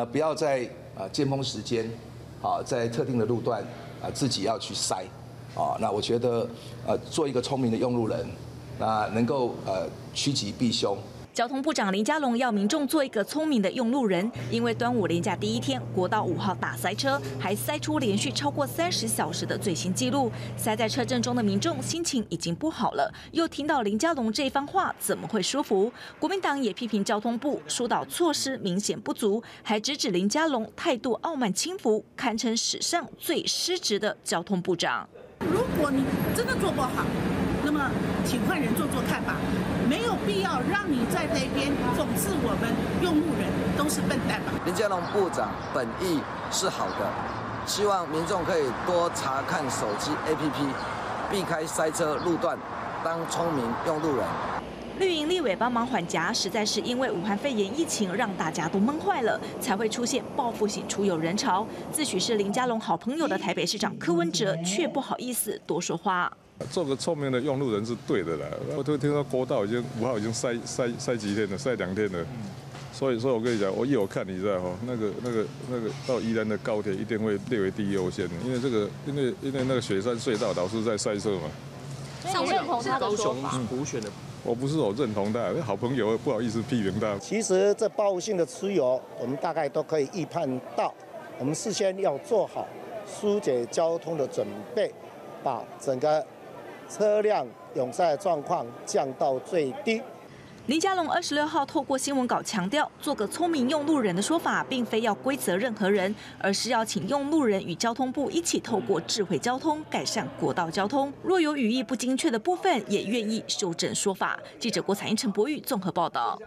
那不要在啊尖峰时间，啊在特定的路段啊自己要去塞，啊那我觉得呃做一个聪明的用路人，啊能够呃趋吉避凶。交通部长林佳龙要民众做一个聪明的用路人，因为端午连假第一天，国道五号大塞车，还塞出连续超过三十小时的最新纪录。塞在车阵中的民众心情已经不好了，又听到林佳龙这番话，怎么会舒服？国民党也批评交通部疏导措施明显不足，还直指林佳龙态度傲慢轻浮，堪称史上最失职的交通部长。如果你真的做不好，那么请换人做做看吧。没有必要让你在那边讽刺我们用路人都是笨蛋吧？林佳龙部长本意是好的，希望民众可以多查看手机 APP，避开塞车路段，当聪明用路人。绿营立委帮忙缓颊，实在是因为武汉肺炎疫情让大家都闷坏了，才会出现报复性出游人潮。自诩是林佳龙好朋友的台北市长柯文哲却不好意思多说话。做个聪明的用路人是对的啦。我都听说国道已经五号已经塞塞塞几天了，塞两天了。所以说我跟你讲，我一有看你知道哈，那个那个那个到宜兰的高铁一定会列为第一优先的，因为这个因为因为那个雪山隧道老是在塞车嘛。上认同他的说法。补选的，我不是我认同他，好朋友不好意思批评他。其实这报复性的出游，我们大概都可以预判到，我们事先要做好疏解交通的准备，把整个。车辆拥塞状况降到最低。林佳龙二十六号透过新闻稿强调，做个聪明用路人的说法，并非要归责任何人，而是要请用路人与交通部一起透过智慧交通改善国道交通。若有语义不精确的部分，也愿意修正说法。记者郭采英、陈博玉综合报道。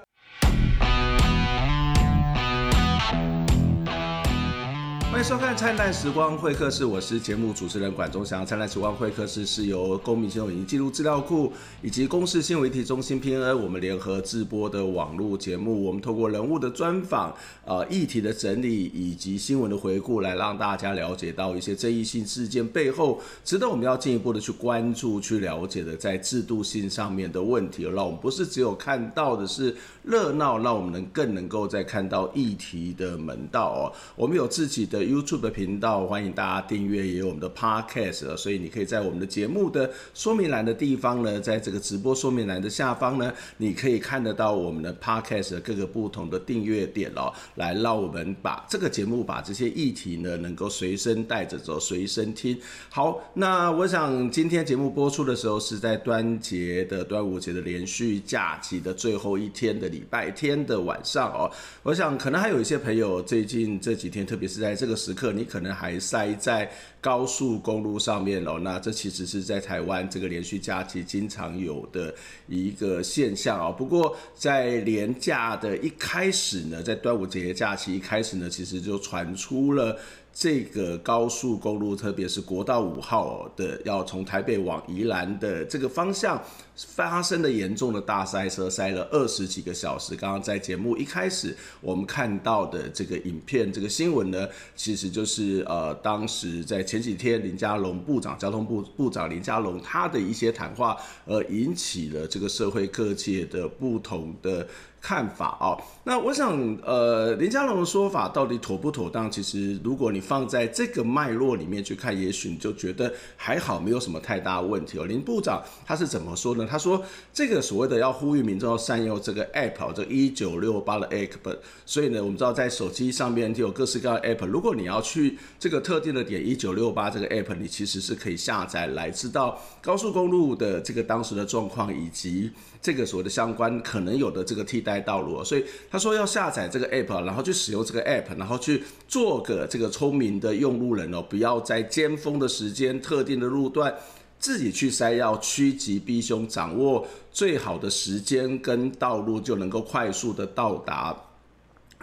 欢迎收看《灿烂时光会客室》，我是节目主持人管中祥。《灿烂时光会客室》是由公民新闻影音记录资料库以及公视新闻媒体中心 PNN 我们联合制播的网络节目。我们透过人物的专访、呃议题的整理以及新闻的回顾，来让大家了解到一些争议性事件背后值得我们要进一步的去关注、去了解的在制度性上面的问题。让我们不是只有看到的是热闹，让我们能更能够再看到议题的门道哦。我们有自己的。YouTube 的频道，欢迎大家订阅，也有我们的 Podcast，所以你可以在我们的节目的说明栏的地方呢，在这个直播说明栏的下方呢，你可以看得到我们的 Podcast 各个不同的订阅点哦，来让我们把这个节目把这些议题呢，能够随身带着走，随身听。好，那我想今天节目播出的时候是在端节的端午节的连续假期的最后一天的礼拜天的晚上哦，我想可能还有一些朋友最近这几天，特别是在这个。时刻，你可能还塞在高速公路上面哦。那这其实是在台湾这个连续假期经常有的一个现象哦。不过在连假的一开始呢，在端午节假期一开始呢，其实就传出了。这个高速公路，特别是国道五号的，要从台北往宜兰的这个方向发生的严重的大塞车，塞了二十几个小时。刚刚在节目一开始我们看到的这个影片，这个新闻呢，其实就是呃，当时在前几天林佳龙部长，交通部部长林佳龙他的一些谈话，而引起了这个社会各界的不同的。看法哦，那我想，呃，林佳龙的说法到底妥不妥当？其实，如果你放在这个脉络里面去看，也许你就觉得还好，没有什么太大问题哦。林部长他是怎么说呢？他说，这个所谓的要呼吁民众要善用这个 app，这一九六八的 app，所以呢，我们知道在手机上面就有各式各样的 app，如果你要去这个特定的点一九六八这个 app，你其实是可以下载来知道高速公路的这个当时的状况以及。这个所谓的相关可能有的这个替代道路，所以他说要下载这个 app，然后去使用这个 app，然后去做个这个聪明的用路人哦，不要在尖峰的时间、特定的路段自己去塞，要趋吉避凶，掌握最好的时间跟道路，就能够快速的到达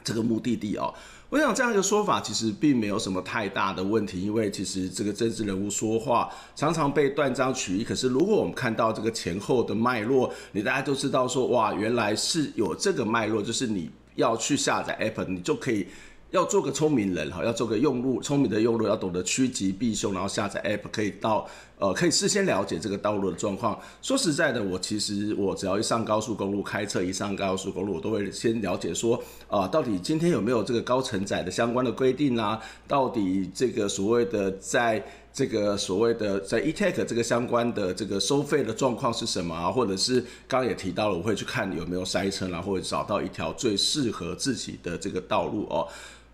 这个目的地哦。我想这样一个说法其实并没有什么太大的问题，因为其实这个政治人物说话常常被断章取义。可是如果我们看到这个前后的脉络，你大家都知道说，哇，原来是有这个脉络，就是你要去下载 App，你就可以要做个聪明人哈，要做个用路聪明的用路，要懂得趋吉避凶，然后下载 App 可以到呃可以事先了解这个道路的状况。说实在的，我其实我只要一上高速公路开车，一上高速公路，我都会先了解说啊、到底今天有没有这个高承载的相关的规定啊？到底这个所谓的在这个所谓的在 eTag 这个相关的这个收费的状况是什么啊？或者是刚刚也提到了，我会去看有没有塞车，然后会找到一条最适合自己的这个道路哦。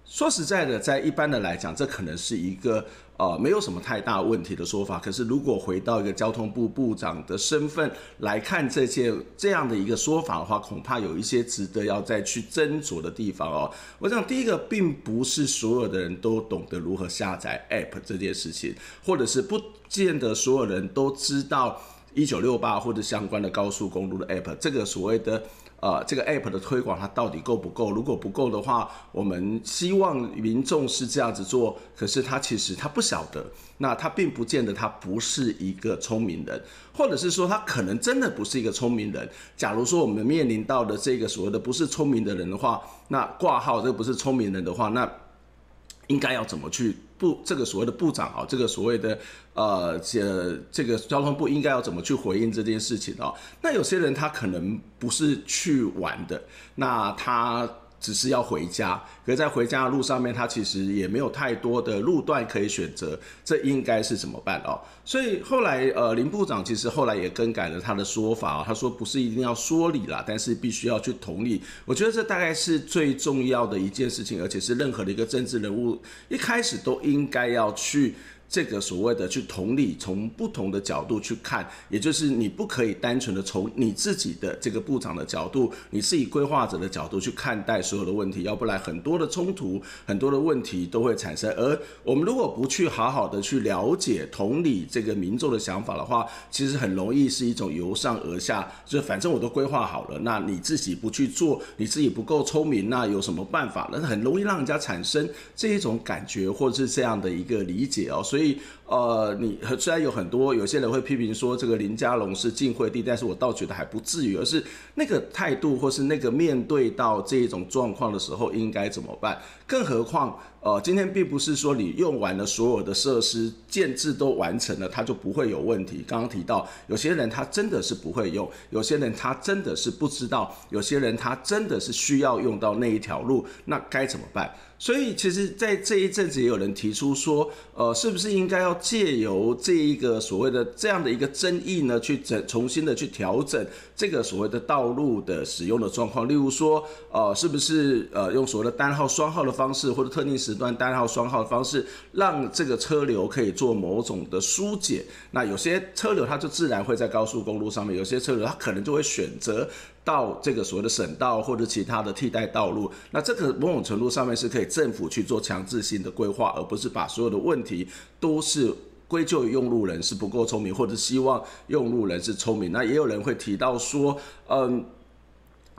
说实在的，在一般的来讲，这可能是一个呃没有什么太大问题的说法。可是如果回到一个交通部部长的身份来看这件这样的一个说法的话，恐怕有一些值得要再去斟酌的地方哦。我想第一个，并不是所有的人都懂得如何下载 App 这件事情，或者是不见得所有人都知道一九六八或者相关的高速公路的 App，这个所谓的。呃，这个 app 的推广它到底够不够？如果不够的话，我们希望民众是这样子做。可是他其实他不晓得，那他并不见得他不是一个聪明人，或者是说他可能真的不是一个聪明人。假如说我们面临到的这个所谓的不是聪明的人的话，那挂号这个不是聪明人的话，那应该要怎么去？部这个所谓的部长啊，这个所谓的呃，这这个交通部应该要怎么去回应这件事情啊？那有些人他可能不是去玩的，那他。只是要回家，可是在回家的路上面，他其实也没有太多的路段可以选择，这应该是怎么办哦？所以后来呃林部长其实后来也更改了他的说法，他说不是一定要说理啦，但是必须要去同理。我觉得这大概是最重要的一件事情，而且是任何的一个政治人物一开始都应该要去。这个所谓的去同理，从不同的角度去看，也就是你不可以单纯的从你自己的这个部长的角度，你是以规划者的角度去看待所有的问题，要不然很多的冲突、很多的问题都会产生。而我们如果不去好好的去了解、同理这个民众的想法的话，其实很容易是一种由上而下，就反正我都规划好了，那你自己不去做，你自己不够聪明，那有什么办法？那很容易让人家产生这一种感觉，或者是这样的一个理解哦。所以，see 呃，你虽然有很多有些人会批评说这个林家龙是晋惠帝，但是我倒觉得还不至于，而是那个态度或是那个面对到这一种状况的时候应该怎么办？更何况，呃，今天并不是说你用完了所有的设施建制都完成了，它就不会有问题。刚刚提到有些人他真的是不会用，有些人他真的是不知道，有些人他真的是需要用到那一条路，那该怎么办？所以，其实，在这一阵子也有人提出说，呃，是不是应该要借由这一个所谓的这样的一个争议呢，去整重新的去调整这个所谓的道路的使用的状况？例如说，呃，是不是呃用所谓的单号双号的方式，或者特定时段单号双号的方式，让这个车流可以做某种的疏解？那有些车流它就自然会在高速公路上面，有些车流它可能就会选择。到这个所谓的省道或者其他的替代道路，那这个某种程度上面是可以政府去做强制性的规划，而不是把所有的问题都是归咎于用路人是不够聪明，或者希望用路人是聪明。那也有人会提到说，嗯。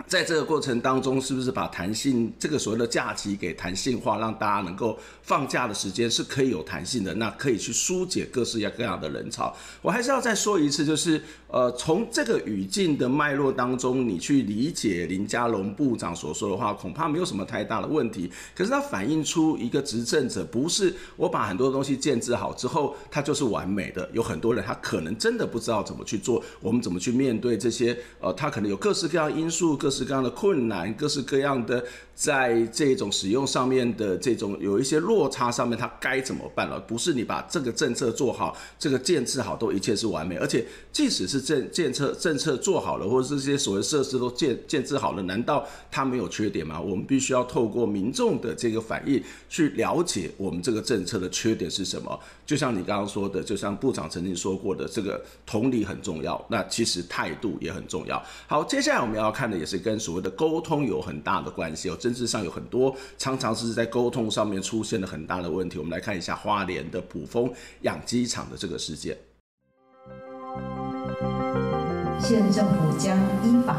在这个过程当中，是不是把弹性这个所谓的假期给弹性化，让大家能够放假的时间是可以有弹性的，那可以去疏解各式各样的人潮。我还是要再说一次，就是呃，从这个语境的脉络当中，你去理解林佳龙部长所说的话，恐怕没有什么太大的问题。可是它反映出一个执政者不是我把很多东西建制好之后，它就是完美的。有很多人他可能真的不知道怎么去做，我们怎么去面对这些呃，他可能有各式各样因素。各式各样的困难，各式各样的在这种使用上面的这种有一些落差上面，他该怎么办了？不是你把这个政策做好，这个建设好，都一切是完美。而且，即使是政建设政策做好了，或者这些所谓设施都建建置好了，难道它没有缺点吗？我们必须要透过民众的这个反应去了解我们这个政策的缺点是什么。就像你刚刚说的，就像部长曾经说过的，这个同理很重要，那其实态度也很重要。好，接下来我们要看的也是。跟所谓的沟通有很大的关系哦，政治上有很多常常是在沟通上面出现了很大的问题。我们来看一下花莲的埔丰养鸡场的这个事件。县政府将依法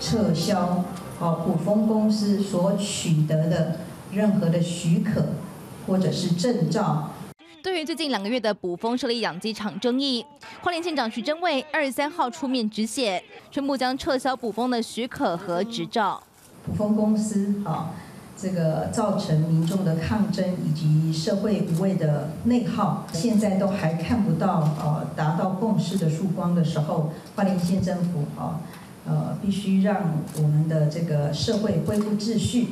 撤销哦埔丰公司所取得的任何的许可或者是证照。对于最近两个月的捕风设立养鸡场争议，花莲县长徐榛蔚二十三号出面止血，宣布将撤销捕风的许可和执照。埔丰公司啊，这个造成民众的抗争以及社会无谓的内耗，现在都还看不到呃达到共识的曙光的时候，花莲县政府啊呃必须让我们的这个社会恢复秩序。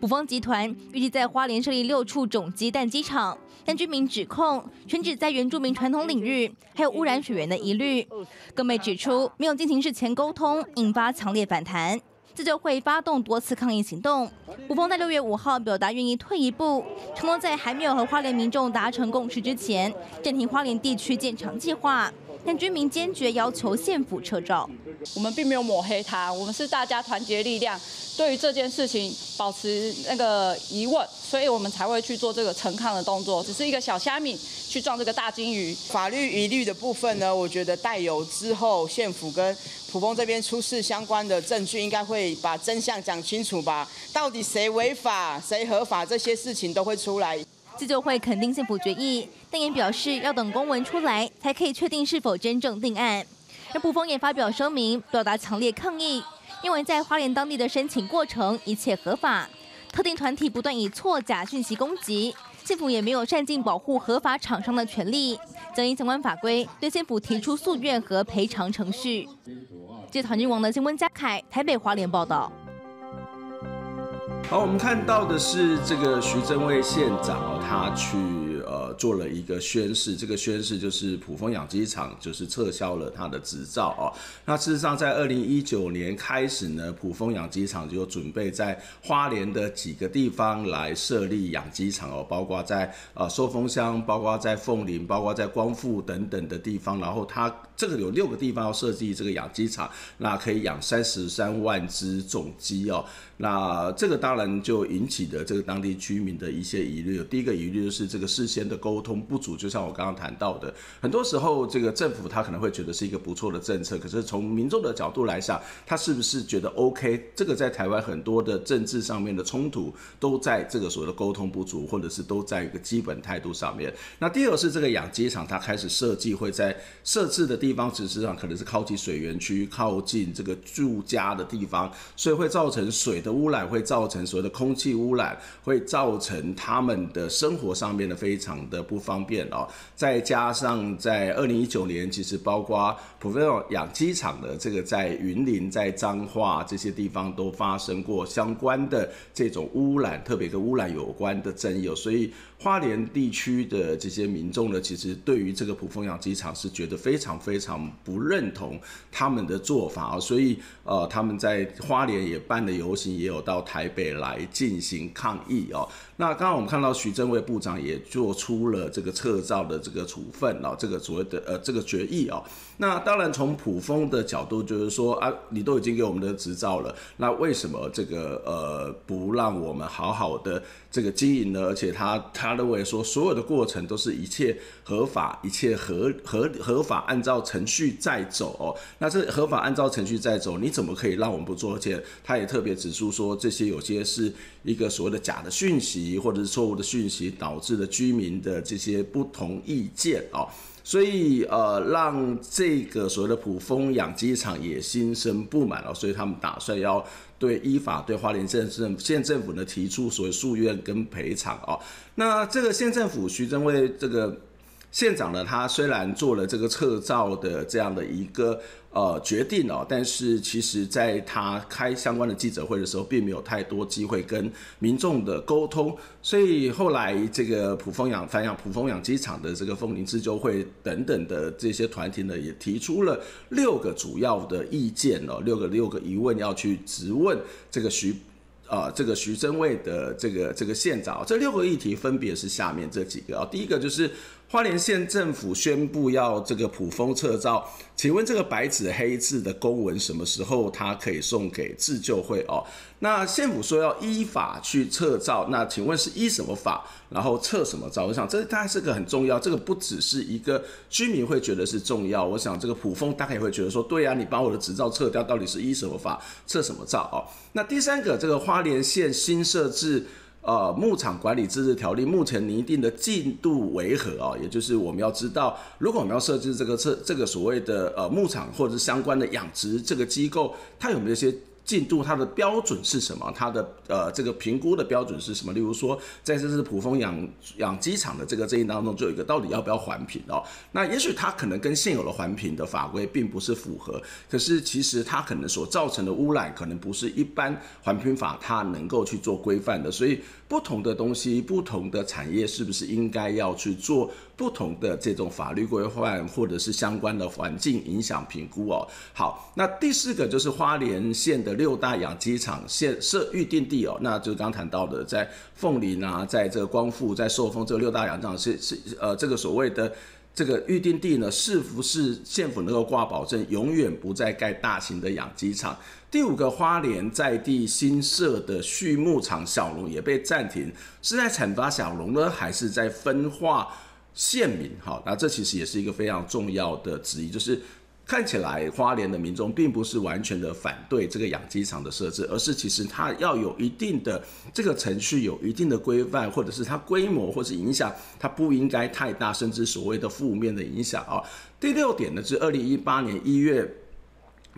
卜蜂集团预计在花莲设立六处种鸡蛋机场，但居民指控选址在原住民传统领域，还有污染水源的疑虑，更被指出没有进行事前沟通，引发强烈反弹。自救会发动多次抗议行动，吴峰在六月五号表达愿意退一步，承诺在还没有和花莲民众达成共识之前，暂停花莲地区建厂计划。但居民坚决要求县府撤照。我们并没有抹黑他，我们是大家团结力量，对于这件事情保持那个疑问，所以我们才会去做这个陈抗的动作。只是一个小虾米去撞这个大金鱼。法律疑虑的部分呢，我觉得带有之后县府跟。普丰这边出示相关的证据，应该会把真相讲清楚吧？到底谁违法，谁合法，这些事情都会出来。自救会肯定政府决议，但也表示要等公文出来，才可以确定是否真正定案。而卜蜂也发表声明，表达强烈抗议，因为在花莲当地的申请过程一切合法，特定团体不断以错假讯息攻击，政府也没有善尽保护合法厂商的权利，将依相关法规对政府提出诉愿和赔偿程序。记者唐君王的新闻，嘉凯台北花莲报道。好，我们看到的是这个徐正蔚县长，他去。做了一个宣誓，这个宣誓就是普丰养鸡场就是撤销了他的执照哦。那事实上，在二零一九年开始呢，普丰养鸡场就准备在花莲的几个地方来设立养鸡场哦，包括在呃寿丰乡，包括在凤林，包括在光复等等的地方。然后他这个有六个地方要设计这个养鸡场，那可以养三十三万只种鸡哦。那这个当然就引起的这个当地居民的一些疑虑。第一个疑虑就是这个事先的沟通不足，就像我刚刚谈到的，很多时候这个政府他可能会觉得是一个不错的政策，可是从民众的角度来想，他是不是觉得 OK？这个在台湾很多的政治上面的冲突都在这个所谓的沟通不足，或者是都在一个基本态度上面。那第二个是这个养鸡场，它开始设计会在设置的地方，实上可能是靠近水源区、靠近这个住家的地方，所以会造成水的污染会造成所谓的空气污染，会造成他们的生活上面的非常的的不方便哦。再加上在二零一九年，其实包括普菲尔养鸡场的这个在云林、在彰化这些地方都发生过相关的这种污染，特别跟污染有关的争议，所以。花莲地区的这些民众呢，其实对于这个卜蜂养鸡场是觉得非常非常不认同他们的做法啊，所以呃，他们在花莲也办了游行，也有到台北来进行抗议哦。那刚刚我们看到徐榛蔚部长也做出了这个撤照的这个处分哦，这个所谓的呃这个决议哦。那当然从卜蜂的角度就是说啊，你都已经给我们的执照了，那为什么这个呃不让我们好好的这个经营呢？而且他他认为说所有的过程都是一切合法，一切合合合法，按照程序在走哦。那这合法按照程序在走，你怎么可以让我们不做？而且他也特别指出说，这些有些是一个所谓的假的讯息。或者是错误的讯息导致了居民的这些不同意见哦，所以呃，让这个所谓的普蜂养鸡场也心生不满了，所以他们打算要对依法对花莲县政县政府呢提出所谓诉愿跟赔偿哦。那这个县政府徐榛蔚这个县长呢，他虽然做了这个撤照的这样的一个。呃，决定哦，但是其实在他开相关的记者会的时候，并没有太多机会跟民众的沟通，所以后来这个卜蜂养反养卜蜂养鸡场的这个凤林自救会等等的这些团体呢，也提出了六个主要的意见哦，六个六个疑问要去质问这个徐啊、呃、这个徐榛蔚的这个这个县长，这六个议题分别是下面这几个啊，第一个就是。花莲县政府宣布要这个卜蜂撤照，请问这个白纸黑字的公文什么时候他可以送给自救会哦？那县府说要依法去撤照，那请问是依什么法？然后撤什么照？我想这大概是个很重要，这个不只是一个居民会觉得是重要，我想这个卜蜂大概也会觉得说，对呀、你把我的执照撤掉，到底是依什么法撤什么照哦？那第三个，这个花莲县新设置。呃，牧场管理自治条例目前拟定的进度为何啊？也就是我们要知道，如果我们要设置这个这这个所谓的呃牧场或者是相关的养殖这个机构，它有没有一些进度，它的标准是什么？它的呃这个评估的标准是什么？例如说，在这次埔丰养养鸡场的这个争议当中，就有一个到底要不要环评哦？那也许它可能跟现有的环评的法规并不是符合，可是其实它可能所造成的污染，可能不是一般环评法它能够去做规范的。所以不同的东西，不同的产业，是不是应该要去做不同的这种法律规范，或者是相关的环境影响评估哦？好，那第四个就是花莲县的。六大养鸡场现设预定地哦，那就刚谈到的，在凤林啊，在这个光复，在寿丰这六大养鸡场是是呃这个所谓的这个预定地呢，是不是县府能够挂保证，永远不再盖大型的养鸡场？第五个花莲在地新设的畜牧场小龙也被暂停，是在惩罚小龙呢，还是在分化县民？好，那这其实也是一个非常重要的质疑，就是。看起来花莲的民众并不是完全的反对这个养鸡场的设置，而是其实它要有一定的这个程序，有一定的规范，或者是它规模或是影响，它不应该太大，甚至所谓的负面的影响啊。第六点呢，是二零一八年一月，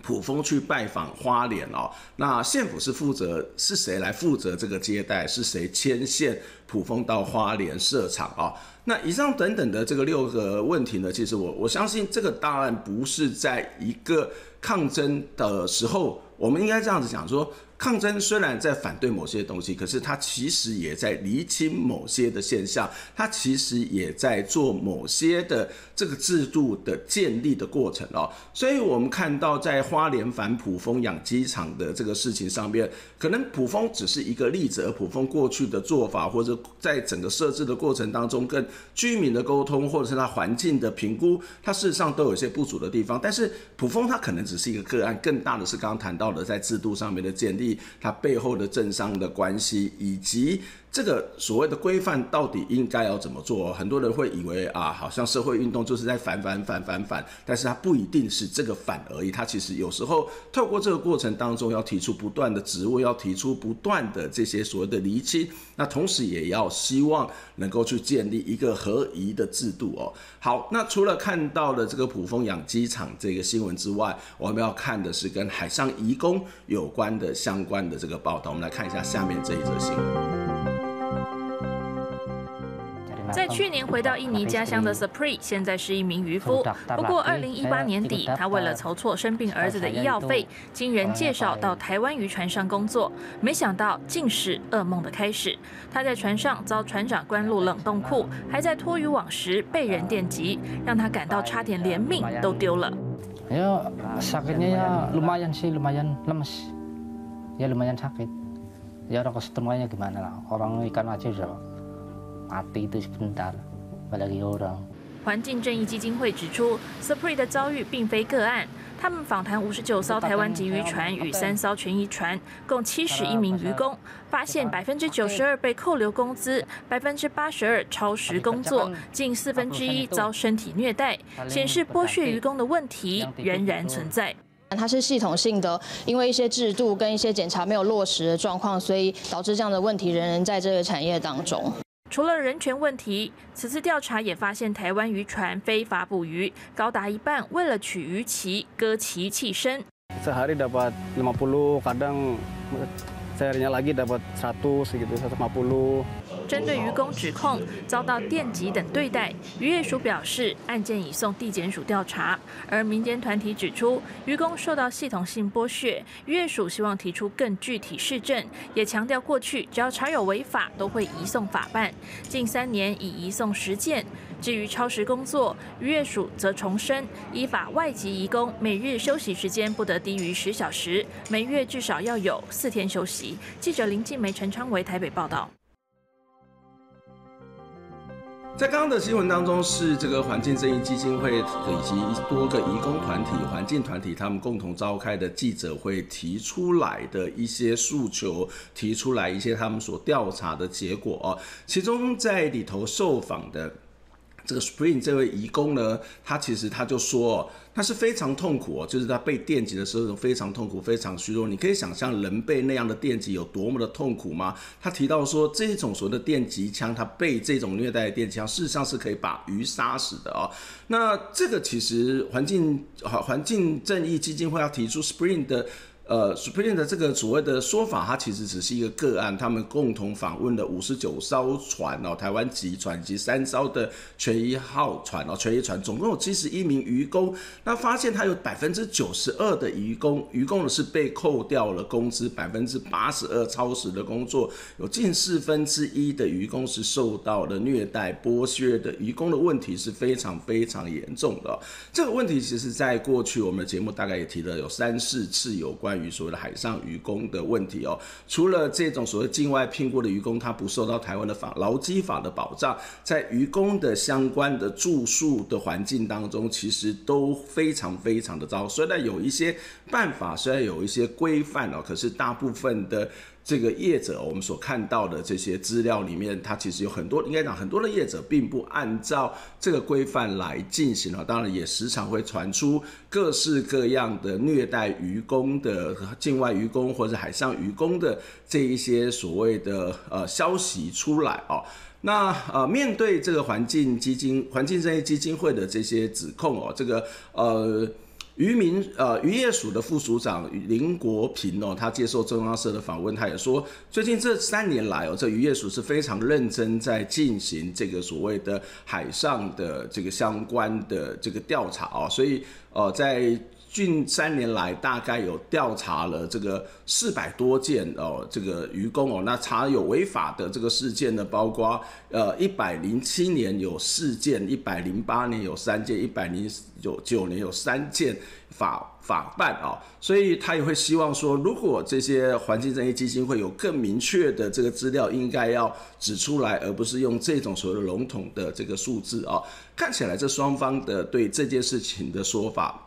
普丰去拜访花莲哦，那县府是负责，是谁来负责这个接待？是谁牵线普丰到花莲设厂啊？那以上等等的这个六个问题呢，其实我我相信这个当然不是在一个抗争的时候，我们应该这样子讲说。抗争虽然在反对某些东西，可是它其实也在厘清某些的现象，它其实也在做某些的这个制度的建立的过程哦。所以，我们看到在花莲反普丰养鸡场的这个事情上面，可能普丰只是一个例子，而普丰过去的做法，或者在整个设置的过程当中，跟居民的沟通，或者是它环境的评估，它事实上都有些不足的地方。但是，普丰它可能只是一个个案，更大的是刚刚谈到的在制度上面的建立。它背后的政商的关系，以及这个所谓的规范到底应该要怎么做？很多人会以为啊，好像社会运动就是在反反反反反，但是它不一定是这个反而已。它其实有时候透过这个过程当中，要提出不断的质问，要提出不断的这些所谓的厘清，那同时也要希望能够去建立一个合宜的制度哦。好，那除了看到了这个普丰养鸡场这个新闻之外，我们要看的是跟海上移工有关的相关的这个报道。我们来看一下下面这一则新闻。在去年回到印尼家乡的 Supri，现在是一名渔夫。不过，二零一八年底，他为了筹措生病儿子的医药费，经人介绍到台湾渔船上工作，没想到竟是噩梦的开始。他在船上遭船长关入冷冻库，还在拖渔网时被人电击，让他感到差点连命都丢了。环境正义基金会指出，Supri 的遭遇并非个案。他们访谈五十九艘台湾籍渔船与三艘权益船，共七十一名渔工，发现百分之九十二被扣留工资，百分之八十二超时工作，近四分之一遭身体虐待，显示剥削渔工的问题仍然存在。它是系统性的，因为一些制度跟一些检查没有落实的状况，所以导致这样的问题仍然在这个产业当中。除了人权问题，此次调查也发现台湾渔船非法捕鱼，高达一半为了取鱼鳍割鳍弃身。针对渔工指控遭到电击等对待，渔业署表示案件已送地检署调查。而民间团体指出，渔工受到系统性剥削，渔业署希望提出更具体事证，也强调过去只要查有违法，都会移送法办。近三年已移送十件。至于超时工作，渔业署则重申，依法外籍移工每日休息时间不得低于十小时，每月至少要有四天休息。记者林静梅、陈昌维台北报道。在刚刚的新闻当中，是这个环境正义基金会以及多个移工团体、环境团体他们共同召开的记者会，提出来的一些诉求，提出来一些他们所调查的结果。其中在里头受访的。这个 Spring 这位移工呢，他其实他就说，他是非常痛苦哦，就是他被电击的时候非常痛苦，非常虚弱。你可以想象人被那样的电击有多么的痛苦吗？他提到说，这种所谓的电击枪，他被这种虐待的电击枪，事实上是可以把鱼杀死的哦。那这个其实环境环境正义基金会要提出 Spring 的。呃，Supreme 的这个所谓的说法，它其实只是一个个案。他们共同访问了五十九艘船哦，台湾籍船及三艘的权益号船哦，权益船总共有七十一名渔工。那发现他有百分之九十二的渔工，渔工呢是被扣掉了工资，百分之八十二超时的工作，有近四分之一的渔工是受到了虐待剥削的。渔工的问题是非常非常严重的。这个问题其实在过去我们的节目大概也提了有三四次有关。与所谓的海上渔工的问题哦，除了这种所谓境外聘雇的渔工，他不受到台湾的法劳基法的保障，在渔工的相关的住宿的环境当中，其实都非常非常的糟。虽然有一些办法，虽然有一些规范哦，可是大部分的。这个业者，我们所看到的这些资料里面，它其实有很多，应该讲很多的业者并不按照这个规范来进行了。当然，也时常会传出各式各样的虐待渔工的境外渔工或者海上渔工的这一些所谓的呃消息出来哦。那呃，面对这个环境基金、环境正义基金会的这些指控哦，这个呃。渔民呃，渔业署的副署长林国平哦，他接受中央社的访问，他也说，最近这三年来哦，这渔业署是非常认真在进行这个所谓的海上的这个相关的这个调查哦，所以呃，在。近三年来，大概有调查了这个四百多件哦，这个渔工哦，那查有违法的这个事件呢，包括呃一百零七年有四件，一百零八年有三件，一百零九九年有三件法法办啊，所以他也会希望说，如果这些环境正义基金会有更明确的这个资料，应该要指出来，而不是用这种所谓的笼统的这个数字啊，看起来这双方的对这件事情的说法。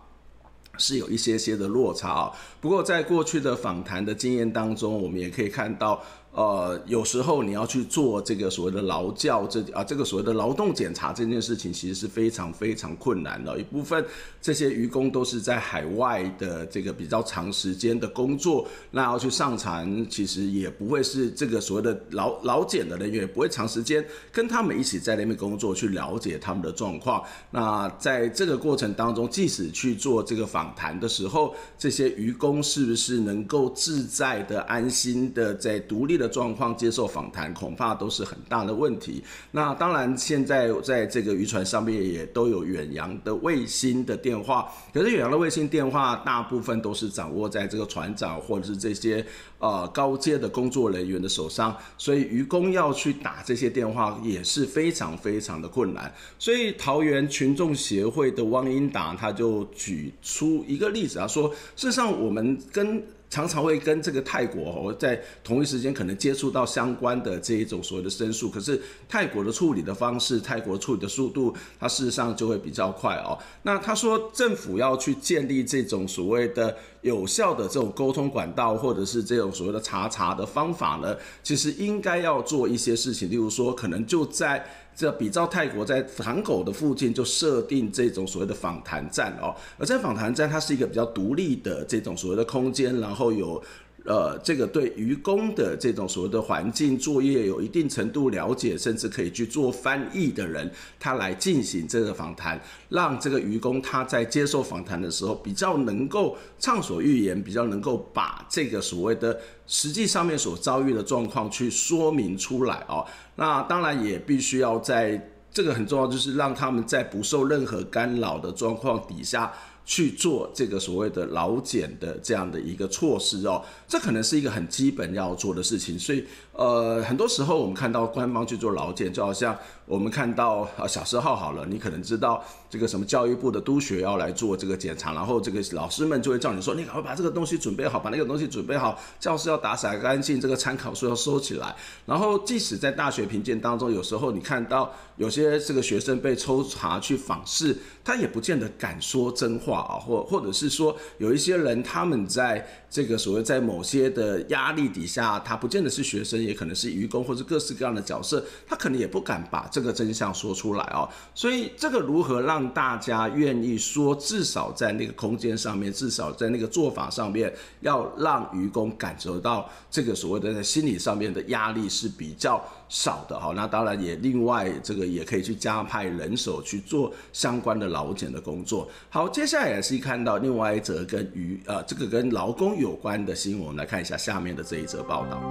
是有一些些的落差啊，不过在过去的访谈的经验当中，我们也可以看到。呃，有时候你要去做这个所谓的劳教这啊，这个所谓的劳动检查这件事情，其实是非常非常困难的。一部分这些渔工都是在海外的这个比较长时间的工作，那要去上船，其实也不会是这个所谓的劳劳检的人员，也不会长时间跟他们一起在那边工作，去了解他们的状况。那在这个过程当中，即使去做这个访谈的时候，这些渔工是不是能够自在的、安心的在独立的状况接受访谈，恐怕都是很大的问题。那当然，现在在这个渔船上面也都有远洋的卫星的电话，可是远洋的卫星电话大部分都是掌握在这个船长或者是这些呃高阶的工作人员的手上，所以渔工要去打这些电话也是非常非常的困难。所以桃园群众协会的汪英达他就举出一个例子啊，说事实上我们跟常常会跟这个泰国哦，在同一时间可能接触到相关的这一种所谓的申诉，可是泰国的处理的方式，泰国处理的速度，它事实上就会比较快哦。那他说政府要去建立这种所谓的有效的这种沟通管道，或者是这种所谓的查查的方法呢，其实应该要做一些事情，例如说可能就在。这比照泰国在港口的附近就设定这种所谓的访谈站哦，而在访谈站它是一个比较独立的这种所谓的空间，然后有。呃，这个对渔工的这种所谓的环境作业有一定程度了解，甚至可以去做翻译的人，他来进行这个访谈，让这个渔工他在接受访谈的时候比较能够畅所欲言，比较能够把这个所谓的实际上面所遭遇的状况去说明出来哦。那当然也必须要在这个很重要，就是让他们在不受任何干扰的状况底下。去做这个所谓的劳检的这样的一个措施哦，这可能是一个很基本要做的事情，所以呃，很多时候我们看到官方去做劳检，就好像。我们看到啊，小时候好了，你可能知道这个什么教育部的督学要来做这个检查，然后这个老师们就会叫你说，你赶快把这个东西准备好，把那个东西准备好，教室要打扫干净，这个参考书要收起来。然后即使在大学评鉴当中，有时候你看到有些这个学生被抽查去访视，他也不见得敢说真话啊，或或者是说有一些人他们在。这个所谓在某些的压力底下，他不见得是学生，也可能是愚公或者各式各样的角色，他可能也不敢把这个真相说出来哦。所以这个如何让大家愿意说，至少在那个空间上面，至少在那个做法上面，要让愚公感受到这个所谓的在心理上面的压力是比较少的哈。那当然也另外这个也可以去加派人手去做相关的劳检的工作。好，接下来也是看到另外一则跟与呃这个跟劳工有关的新闻，我们来看一下下面的这一则报道。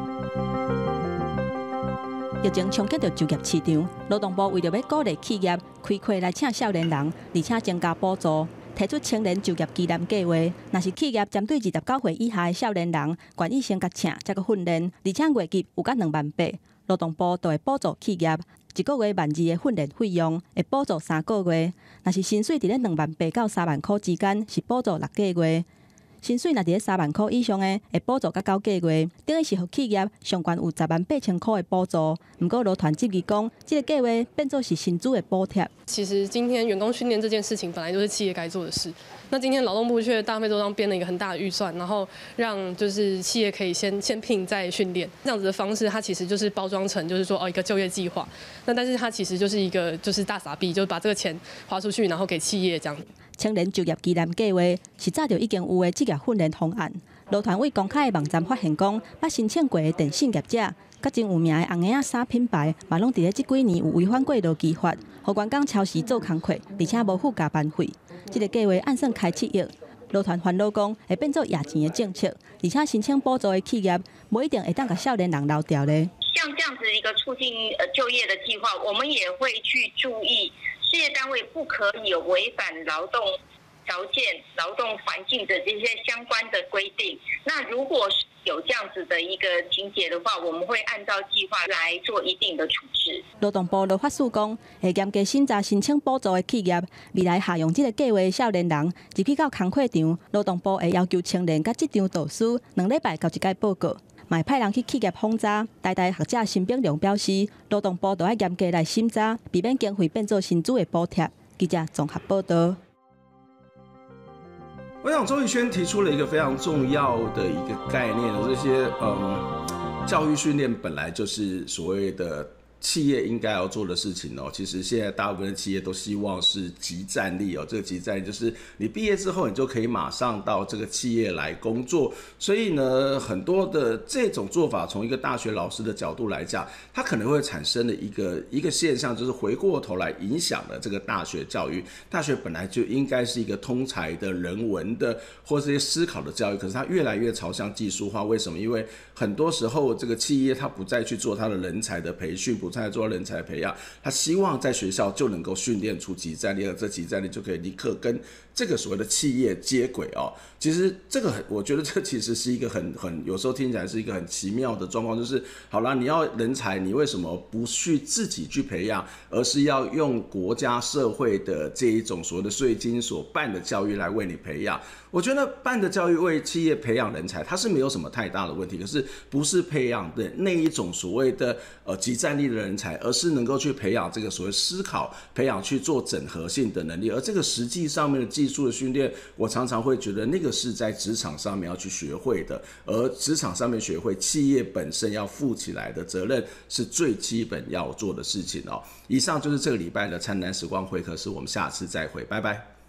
疫情冲击到就业市场，劳动部为了要鼓励企业开课来请少年人，而且增加补助。提出青年就业旗舰计划，若是企业针对二十九岁以下的少年人，愿意先甲请，再个训练，而且月给有甲两万八，劳动部都会补助企业一个月万二的训练费用，会补助三个月。若是薪水伫咧两万八到三万块之间，是补助六个月。薪水若伫咧三万块以上诶，会补助到九个月，等于是互企业上悬有十万八千块的补助。毋过劳团质疑讲，这个计划变做是薪资的补贴。其实今天员工训练这件事情本来就是企业该做的事，那今天劳动部却大费周章编了一个很大的预算，然后让就是企业可以先先聘再训练，这样子的方式，它其实就是包装成就是说哦一个就业计划，那但是它其实就是一个就是大傻逼，就是把这个钱花出去，然后给企业这样。青年就业技能计划是早就已经有的职业训练方案。劳团为公开的网站发现讲，捌申请过的电信业者，甲真有名的红颜仔衫品牌，嘛拢伫咧即几年有违反过劳基法，互员工超时做工课，而且无付加班费。即个计划按算开七亿，劳团烦恼讲会变做压钱的政策，而且申请补助的企业，无一定会当甲少年人留掉咧。像这样子一个促进呃就业的计划，我们也会去注意。事业单位不可以有违反劳动条件、劳动环境的这些相关的规定。那如果是有这样子的一个情节的话，我们会按照计划来做一定的处置。劳动部劳法署讲，会严格审查申请补助的企业，未来下用这个计划的少年人入去到工课场，劳动部会要求青年甲职场导师两礼拜交一届报告。买派人去企业轰炸，台大学者辛炳良表示，劳动部都要严格来审查，避免经费变做薪资的补贴。记者综合报道。我想周宇轩提出了一个非常重要的一个概念，这些嗯，教育训练本来就是所谓的。企业应该要做的事情哦，其实现在大部分的企业都希望是集战力哦。这个集战力就是你毕业之后，你就可以马上到这个企业来工作。所以呢，很多的这种做法，从一个大学老师的角度来讲，它可能会产生的一个一个现象，就是回过头来影响了这个大学教育。大学本来就应该是一个通才的人文的或这些思考的教育，可是它越来越朝向技术化。为什么？因为很多时候这个企业它不再去做它的人才的培训，不。在做人才培养，他希望在学校就能够训练出即战力，而这即战力就可以立刻跟这个所谓的企业接轨哦。其实这个很，我觉得这其实是一个很很有时候听起来是一个很奇妙的状况，就是好了，你要人才，你为什么不去自己去培养，而是要用国家社会的这一种所谓的税金所办的教育来为你培养？我觉得办的教育为企业培养人才，它是没有什么太大的问题。可是不是培养的那一种所谓的呃即战力的人才，而是能够去培养这个所谓思考、培养去做整合性的能力。而这个实际上面的技术的训练，我常常会觉得那个是在职场上面要去学会的。而职场上面学会，企业本身要负起来的责任是最基本要做的事情哦。以上就是这个礼拜的灿烂时光会客室，我们下次再会，拜拜。